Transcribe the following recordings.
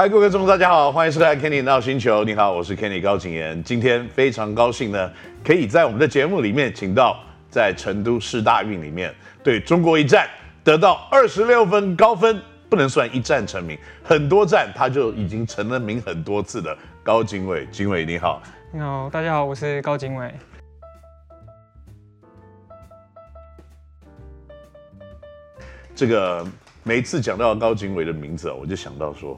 嗨，各位观众，大家好，欢迎收看《Kenny 闹星球》。你好，我是 Kenny 高景言。今天非常高兴呢，可以在我们的节目里面请到在成都市大运里面对中国一战得到二十六分高分，不能算一战成名，很多战他就已经成了名很多次的高景伟。景伟你好，你好，大家好，我是高景伟。这个每一次讲到高景伟的名字，我就想到说。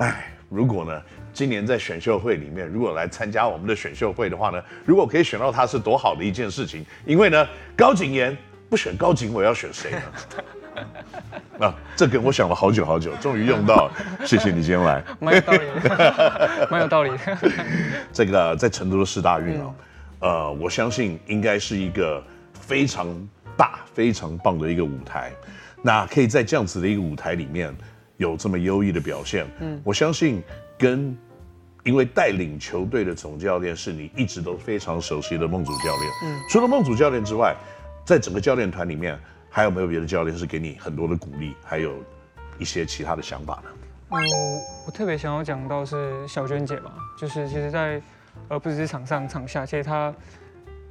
哎，如果呢，今年在选秀会里面，如果来参加我们的选秀会的话呢，如果可以选到他是多好的一件事情。因为呢，高景言不选高景我，要选谁呢？啊，这个我想了好久好久，终于用到了。谢谢你今天来，蛮有道理的，蛮有道理的。这个在成都的四大运啊，嗯、呃，我相信应该是一个非常大、非常棒的一个舞台。那可以在这样子的一个舞台里面。有这么优异的表现，嗯，我相信跟因为带领球队的总教练是你一直都非常熟悉的孟祖教练，嗯，除了孟祖教练之外，在整个教练团里面还有没有别的教练是给你很多的鼓励，还有一些其他的想法呢？嗯，我特别想要讲到是小娟姐吧，就是其实在呃不只是场上场下，其实她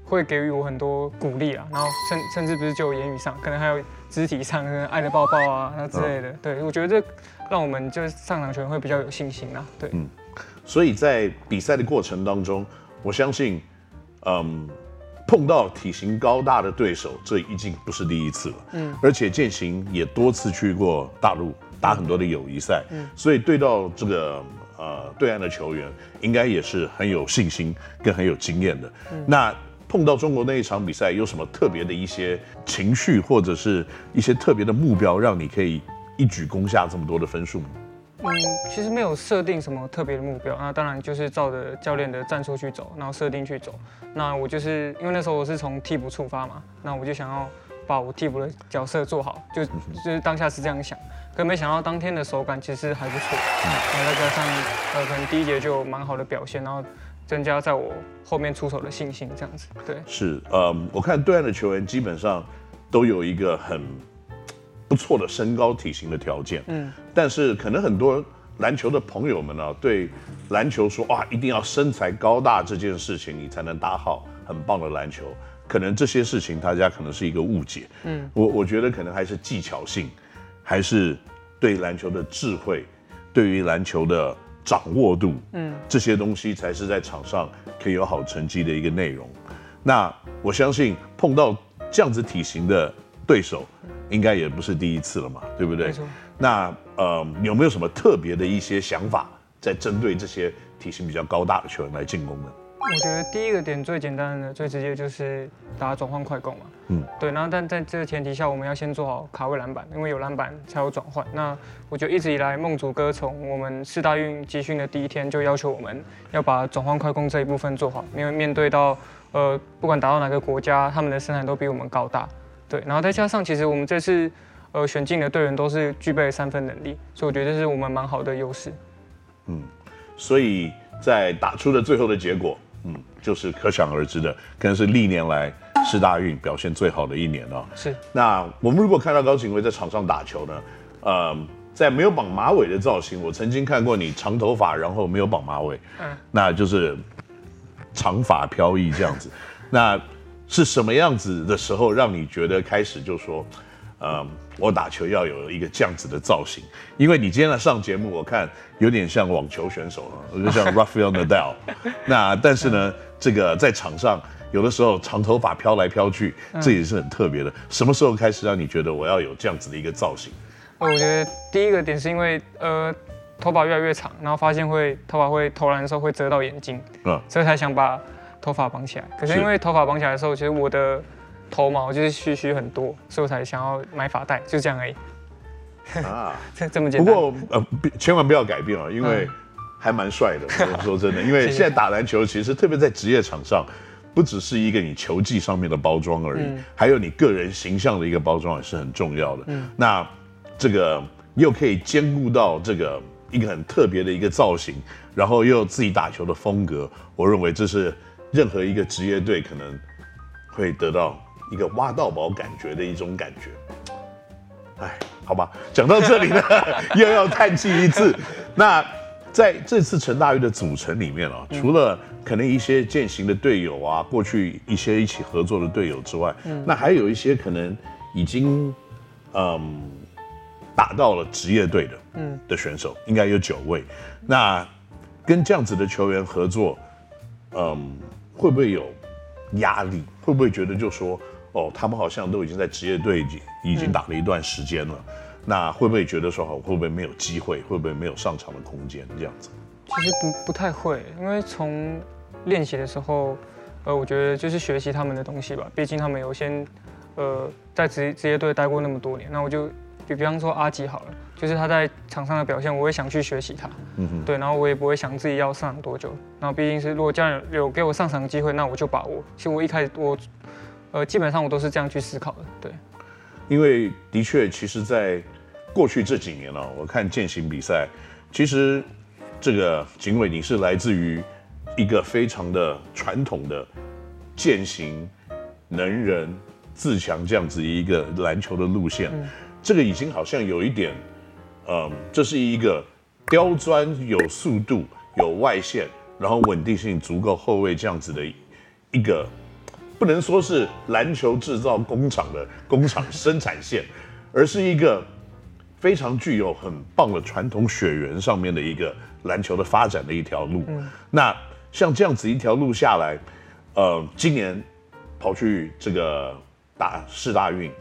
会给予我很多鼓励啊，然后甚甚至不是只有言语上，可能还有。肢体上的爱的抱抱啊，那之类的，嗯、对，我觉得这让我们就是上场球员会比较有信心啊，对，嗯，所以在比赛的过程当中，我相信，嗯，碰到体型高大的对手，这已经不是第一次了，嗯，而且健行也多次去过大陆打很多的友谊赛，嗯，所以对到这个呃对岸的球员，应该也是很有信心跟很有经验的，嗯，那。碰到中国那一场比赛，有什么特别的一些情绪，或者是一些特别的目标，让你可以一举攻下这么多的分数吗？嗯，其实没有设定什么特别的目标，那当然就是照着教练的战术去走，然后设定去走。那我就是因为那时候我是从替补出发嘛，那我就想要把我替补的角色做好，就就是当下是这样想。可没想到当天的手感其实还不错，然后再加上呃可能第一节就有蛮好的表现，然后。增加在我后面出手的信心，这样子对。是，嗯，我看对岸的球员基本上都有一个很不错的身高体型的条件，嗯，但是可能很多篮球的朋友们呢，对篮球说哇，一定要身材高大这件事情，你才能打好很棒的篮球，可能这些事情大家可能是一个误解，嗯，我我觉得可能还是技巧性，还是对篮球的智慧，对于篮球的。掌握度，嗯，这些东西才是在场上可以有好成绩的一个内容。那我相信碰到这样子体型的对手，应该也不是第一次了嘛，对不对？没错。那呃，有没有什么特别的一些想法，在针对这些体型比较高大的球员来进攻呢？我觉得第一个点最简单的、最直接就是打转换快攻嘛。嗯，对。然后，但在这个前提下，我们要先做好卡位篮板，因为有篮板才有转换。那我觉得一直以来，梦祖哥从我们四大运集训的第一天就要求我们要把转换快攻这一部分做好，因为面对到呃，不管打到哪个国家，他们的身材都比我们高大。对。然后再加上，其实我们这次呃选进的队员都是具备三分能力，所以我觉得这是我们蛮好的优势。嗯，所以在打出的最后的结果。嗯，就是可想而知的，可能是历年来世大运表现最好的一年哦。是。那我们如果看到高景辉在场上打球呢，呃，在没有绑马尾的造型，我曾经看过你长头发，然后没有绑马尾，嗯，那就是长发飘逸这样子。那是什么样子的时候让你觉得开始就说？嗯，我打球要有一个这样子的造型，因为你今天来上节目，我看有点像网球选手，就像 Rafael Nadal。那但是呢，这个在场上有的时候长头发飘来飘去，这也是很特别的。什么时候开始让你觉得我要有这样子的一个造型？我觉得第一个点是因为呃头发越来越长，然后发现会头发会投篮的时候会遮到眼睛，嗯，所以才想把头发绑起来。可是因为头发绑起来的时候，其实我的头毛就是须须很多，所以我才想要买发带，就这样而已。啊，这这么简单。不过呃，千万不要改变啊，因为还蛮帅的。我、嗯、说真的，因为现在打篮球，其实特别在职业场上，不只是一个你球技上面的包装而已，嗯、还有你个人形象的一个包装也是很重要的。嗯，那这个又可以兼顾到这个一个很特别的一个造型，然后又有自己打球的风格，我认为这是任何一个职业队可能会得到。一个挖到宝感觉的一种感觉，哎，好吧，讲到这里呢，又要叹气一次。那在这次陈大玉的组成里面啊，嗯、除了可能一些践行的队友啊，过去一些一起合作的队友之外，嗯，那还有一些可能已经嗯打到了职业队的嗯的选手，应该有九位。那跟这样子的球员合作，嗯，会不会有压力？会不会觉得就说哦，他们好像都已经在职业队已经已经打了一段时间了？嗯那会不会觉得说，会不会没有机会？会不会没有上场的空间？这样子，其实不不太会，因为从练习的时候，呃，我觉得就是学习他们的东西吧。毕竟他们有先，呃，在职职业队待过那么多年。那我就比比方说阿吉好了，就是他在场上的表现，我会想去学习他。嗯哼。对，然后我也不会想自己要上多久。然后毕竟是如果家人有给我上场的机会，那我就把握。其实我一开始我，呃，基本上我都是这样去思考的。对，因为的确，其实，在过去这几年了，我看践行比赛，其实这个景伟你是来自于一个非常的传统的践行能人自强这样子一个篮球的路线，嗯、这个已经好像有一点，嗯，这是一个刁钻有速度有外线，然后稳定性足够后卫这样子的一个，不能说是篮球制造工厂的工厂生产线，而是一个。非常具有很棒的传统血缘上面的一个篮球的发展的一条路。嗯，那像这样子一条路下来，呃，今年跑去这个打世大运，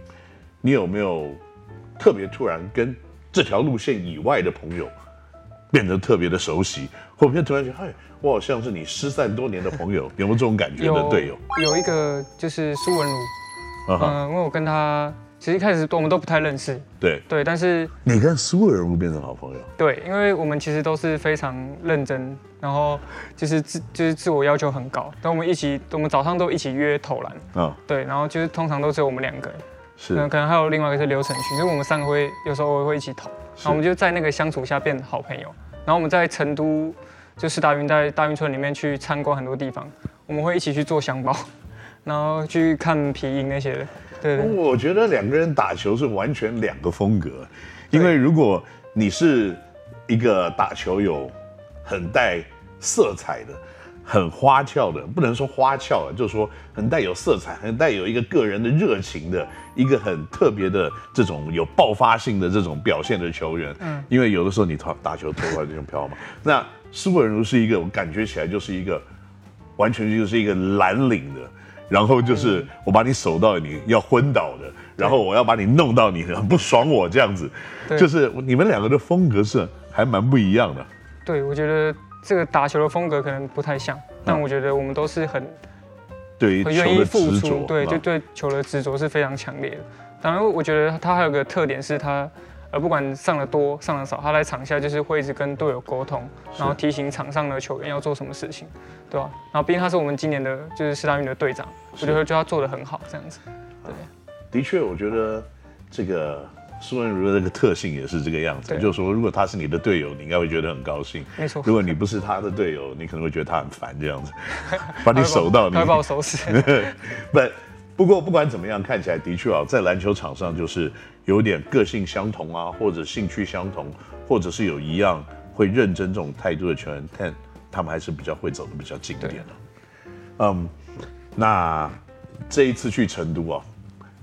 你有没有特别突然跟这条路线以外的朋友变得特别的熟悉，或者突然觉得，哎，我好像是你失散多年的朋友，有没有这种感觉的队友？有一个就是苏文如，嗯、呃，因为我跟他。其实一开始我们都不太认识，对。对，但是你跟苏文如变成好朋友，对，因为我们其实都是非常认真，然后就是自就是自我要求很高，但我们一起，我们早上都一起约投篮，啊、哦，对，然后就是通常都只有我们两个。人，是，可能还有另外一个是刘承勋，所以我们三个会有时候我会一起投，然后我们就在那个相处下变好朋友，然后我们在成都就是大运在大运村里面去参观很多地方，我们会一起去做香包，然后去看皮影那些的。对，对，我觉得两个人打球是完全两个风格，因为如果你是一个打球有很带色彩的、很花俏的，不能说花俏啊，就是说很带有色彩、很带有一个个人的热情的一个很特别的这种有爆发性的这种表现的球员，嗯，因为有的时候你投打球投出来这种飘嘛，那苏文如是一个我感觉起来就是一个完全就是一个蓝领的。然后就是我把你守到你要昏倒的，然后我要把你弄到你很不爽我这样子，就是你们两个的风格是还蛮不一样的。对，我觉得这个打球的风格可能不太像，但我觉得我们都是很对很愿意付出，对，就对球的执着是非常强烈的。当然，我觉得他还有个特点是他。而不管上的多上的少，他在场下就是会一直跟队友沟通，然后提醒场上的球员要做什么事情，对吧、啊？然后毕竟他是我们今年的就是四大运的队长，我觉得就他做的很好，这样子。对，的确，我觉得这个苏文如的这个特性也是这个样子，就是说，如果他是你的队友，你应该会觉得很高兴。没错。如果你不是他的队友，你可能会觉得他很烦这样子，把你守到你，他把我守死。不，不过不管怎么样，看起来的确啊，在篮球场上就是。有点个性相同啊，或者兴趣相同，或者是有一样会认真这种态度的球员，但他们还是比较会走的比较近一点的。嗯，那这一次去成都啊，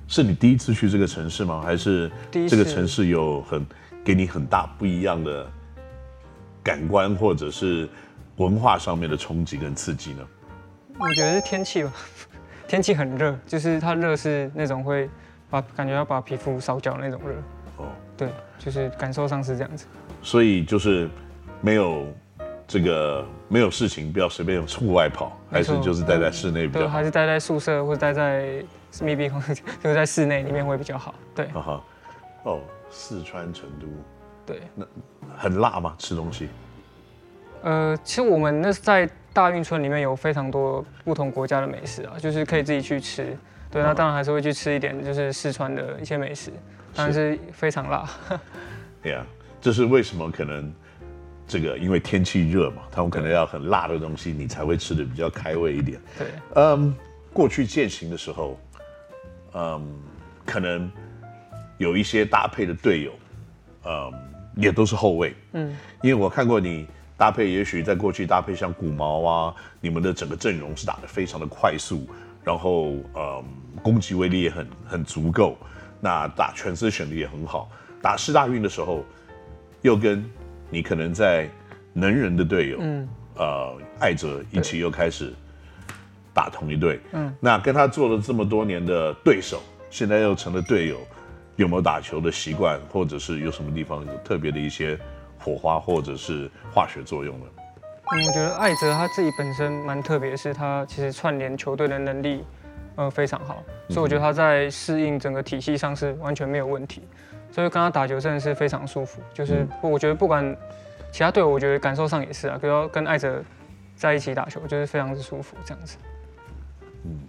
是你第一次去这个城市吗？还是这个城市有很给你很大不一样的感官，或者是文化上面的冲击跟刺激呢？我觉得是天气吧，天气很热，就是它热是那种会。把感觉要把皮肤烧焦那种热哦，对，就是感受上是这样子。所以就是没有这个没有事情，不要随便户外跑，还是就是待在室内比较好。对，还是待在宿舍或者待在密闭空间，就是在室内里面会比较好。对，哈哈。哦，四川成都，对，那很辣吗？吃东西？呃，其实我们那是在大运村里面有非常多不同国家的美食啊，就是可以自己去吃。对，那当然还是会去吃一点，就是四川的一些美食，但是非常辣。对 呀，这是为什么？可能这个因为天气热嘛，他们可能要很辣的东西，你才会吃的比较开胃一点。对，嗯，过去健行的时候，嗯，可能有一些搭配的队友，嗯，也都是后卫。嗯，因为我看过你搭配也许在过去搭配像古毛啊，你们的整个阵容是打得非常的快速，然后呃攻击威力也很很足够，那打 transition 的也很好。打世大运的时候，又跟你可能在能人的队友，嗯，呃艾哲一起又开始打同一队，嗯，那跟他做了这么多年的对手，现在又成了队友，有没有打球的习惯，或者是有什么地方有特别的一些？火花或者是化学作用呢。嗯，我觉得艾哲他自己本身蛮特别，是他其实串联球队的能力，呃，非常好，所以我觉得他在适应整个体系上是完全没有问题，所以跟他打球真的是非常舒服。就是我觉得不管其他队友，我觉得感受上也是啊，比如说跟艾哲在一起打球，就是非常之舒服这样子。嗯，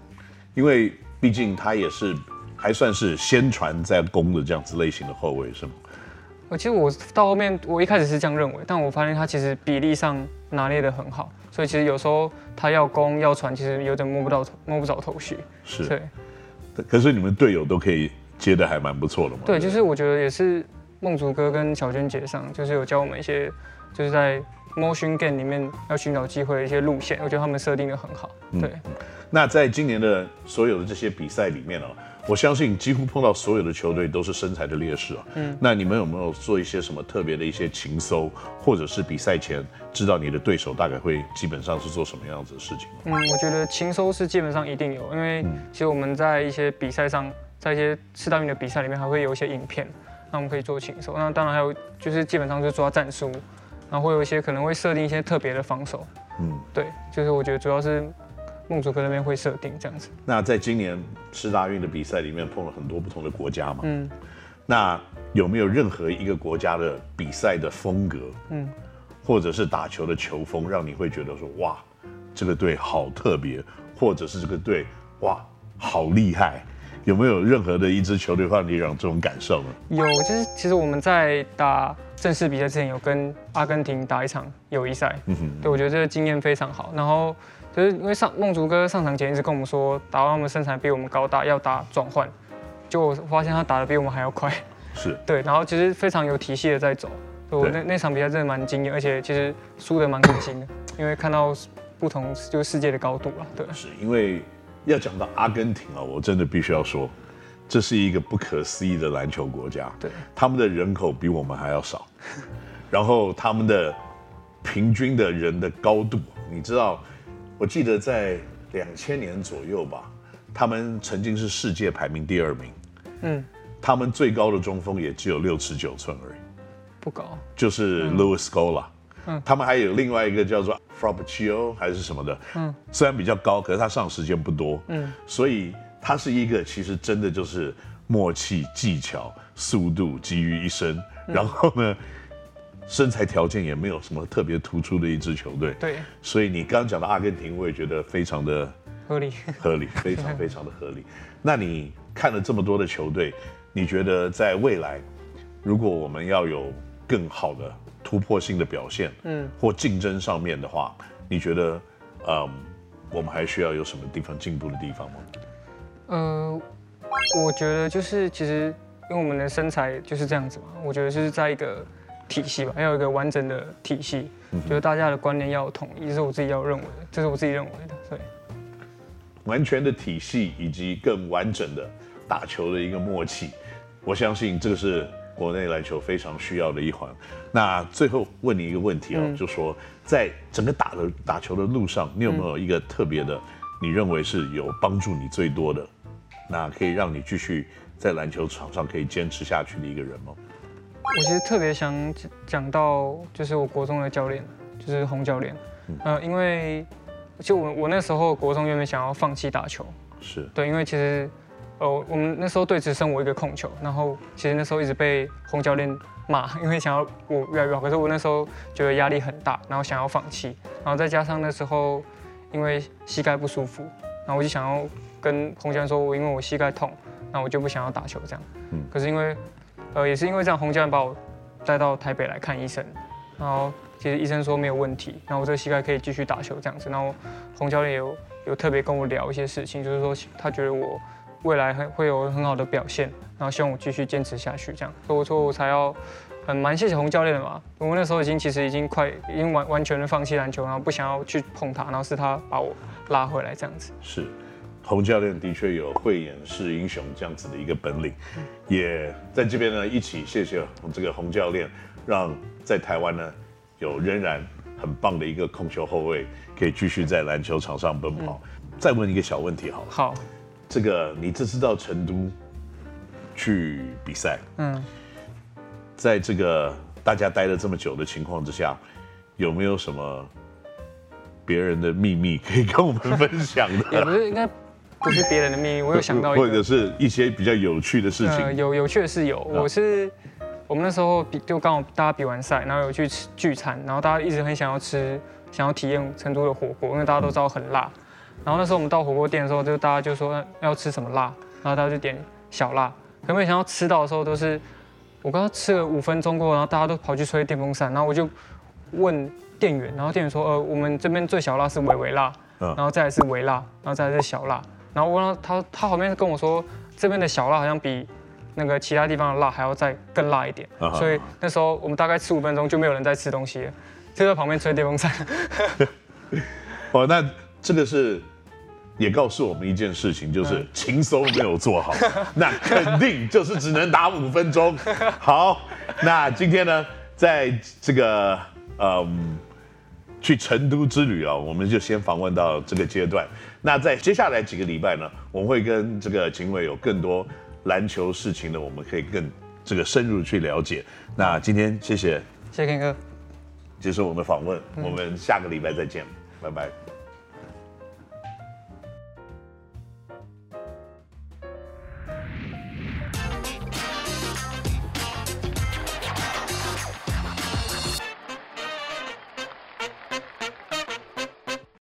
因为毕竟他也是还算是先传再攻的这样子类型的后卫，是吗？我其实我到后面，我一开始是这样认为，但我发现他其实比例上拿捏的很好，所以其实有时候他要攻要传，其实有点摸不到头，摸不着头绪。是，对。可是你们队友都可以接的还蛮不错的嘛？对，就是我觉得也是梦竹哥跟小娟姐上，就是有教我们一些，就是在 motion game 里面要寻找机会的一些路线，我觉得他们设定的很好。对。嗯，那在今年的所有的这些比赛里面呢？我相信几乎碰到所有的球队都是身材的劣势啊。嗯，那你们有没有做一些什么特别的一些情搜，或者是比赛前知道你的对手大概会基本上是做什么样子的事情？嗯，我觉得情搜是基本上一定有，因为其实我们在一些比赛上，在一些四大运的比赛里面还会有一些影片，那我们可以做情搜。那当然还有就是基本上是抓战术，然后会有一些可能会设定一些特别的防守。嗯，对，就是我觉得主要是。梦竹哥那边会设定这样子。那在今年四大运的比赛里面碰了很多不同的国家嘛，嗯，那有没有任何一个国家的比赛的风格，嗯，或者是打球的球风，让你会觉得说哇，这个队好特别，或者是这个队哇好厉害？有没有任何的一支球队让你让这种感受呢？有，就是其实我们在打正式比赛之前有跟阿根廷打一场友谊赛，嗯哼，对，我觉得这个经验非常好，然后。就是因为上梦竹哥上场前一直跟我们说，打完他们身材比我们高大，要打转换，就我发现他打的比我们还要快，是 对，然后其实非常有体系的在走，我那那场比赛真的蛮惊艳，而且其实输的蛮开心的，因为看到不同就是世界的高度了，对。是因为要讲到阿根廷啊，我真的必须要说，这是一个不可思议的篮球国家，对，他们的人口比我们还要少，然后他们的平均的人的高度，你知道。我记得在两千年左右吧，他们曾经是世界排名第二名。嗯，他们最高的中锋也只有六尺九寸而已，不高。就是 Louis Scola。嗯，他们还有另外一个叫做 Frappuccio 还是什么的。嗯，虽然比较高，可是他上时间不多。嗯，所以他是一个其实真的就是默契、技巧、速度集于一身。然后呢？身材条件也没有什么特别突出的一支球队，对，所以你刚刚讲的阿根廷，我也觉得非常的合理，合理，非常非常的合理。那你看了这么多的球队，你觉得在未来，如果我们要有更好的突破性的表现，嗯，或竞争上面的话，你觉得，嗯，我们还需要有什么地方进步的地方吗？呃，我觉得就是其实因为我们的身材就是这样子嘛，我觉得就是在一个。体系吧，要有一个完整的体系，嗯、就是大家的观念要统一，这是我自己要认为的，这是我自己认为的，对。完全的体系以及更完整的打球的一个默契，我相信这个是国内篮球非常需要的一环。那最后问你一个问题啊、哦，嗯、就说在整个打的打球的路上，你有没有一个特别的，你认为是有帮助你最多的，那可以让你继续在篮球场上可以坚持下去的一个人吗？我其实特别想讲到，就是我国中的教练，就是洪教练。嗯、呃，因为就我我那时候国中原本想要放弃打球，是对，因为其实呃我们那时候队只剩我一个控球，然后其实那时候一直被洪教练骂，因为想要我越来越好，可是我那时候觉得压力很大，然后想要放弃，然后再加上那时候因为膝盖不舒服，然后我就想要跟洪教练说，我因为我膝盖痛，那我就不想要打球这样。嗯，可是因为。呃，也是因为这样，洪教练把我带到台北来看医生，然后其实医生说没有问题，然后我这个膝盖可以继续打球这样子，然后洪教练有有特别跟我聊一些事情，就是说他觉得我未来会会有很好的表现，然后希望我继续坚持下去这样，所以我说我才要很蛮谢谢洪教练的嘛。我那时候已经其实已经快已经完完全的放弃篮球，然后不想要去碰它，然后是他把我拉回来这样子。是，洪教练的确有慧眼识英雄这样子的一个本领，也在这边呢一起谢谢这个洪教练，让在台湾呢有仍然很棒的一个控球后卫可以继续在篮球场上奔跑。嗯、再问一个小问题好了，好，这个你这次到成都去比赛，嗯。在这个大家待了这么久的情况之下，有没有什么别人的秘密可以跟我们分享的？也不是，应该不是别人的秘密。我有想到一个，或者是一些比较有趣的事情。呃、有有趣的是有，我是我们那时候比就刚好大家比完赛，然后有去吃聚餐，然后大家一直很想要吃，想要体验成都的火锅，因为大家都知道很辣。然后那时候我们到火锅店的时候，就大家就说要吃什么辣，然后大家就点小辣，可没想到吃到的时候都是。我刚刚吃了五分钟过后，然后大家都跑去吹电风扇，然后我就问店员，然后店员说：“呃，我们这边最小辣是微微辣，然后再来是微辣，然后再来是小辣。”然后我问他，他后面跟我说，这边的小辣好像比那个其他地方的辣还要再更辣一点。所以那时候我们大概吃五分钟就没有人在吃东西了，就在旁边吹电风扇。哦，那这个是。也告诉我们一件事情，就是情搜没有做好，那肯定就是只能打五分钟。好，那今天呢，在这个嗯去成都之旅啊，我们就先访问到这个阶段。那在接下来几个礼拜呢，我们会跟这个秦伟有更多篮球事情呢，我们可以更这个深入去了解。那今天谢谢，谢谢 Ken 哥，接受我们的访问，我们下个礼拜再见，拜拜。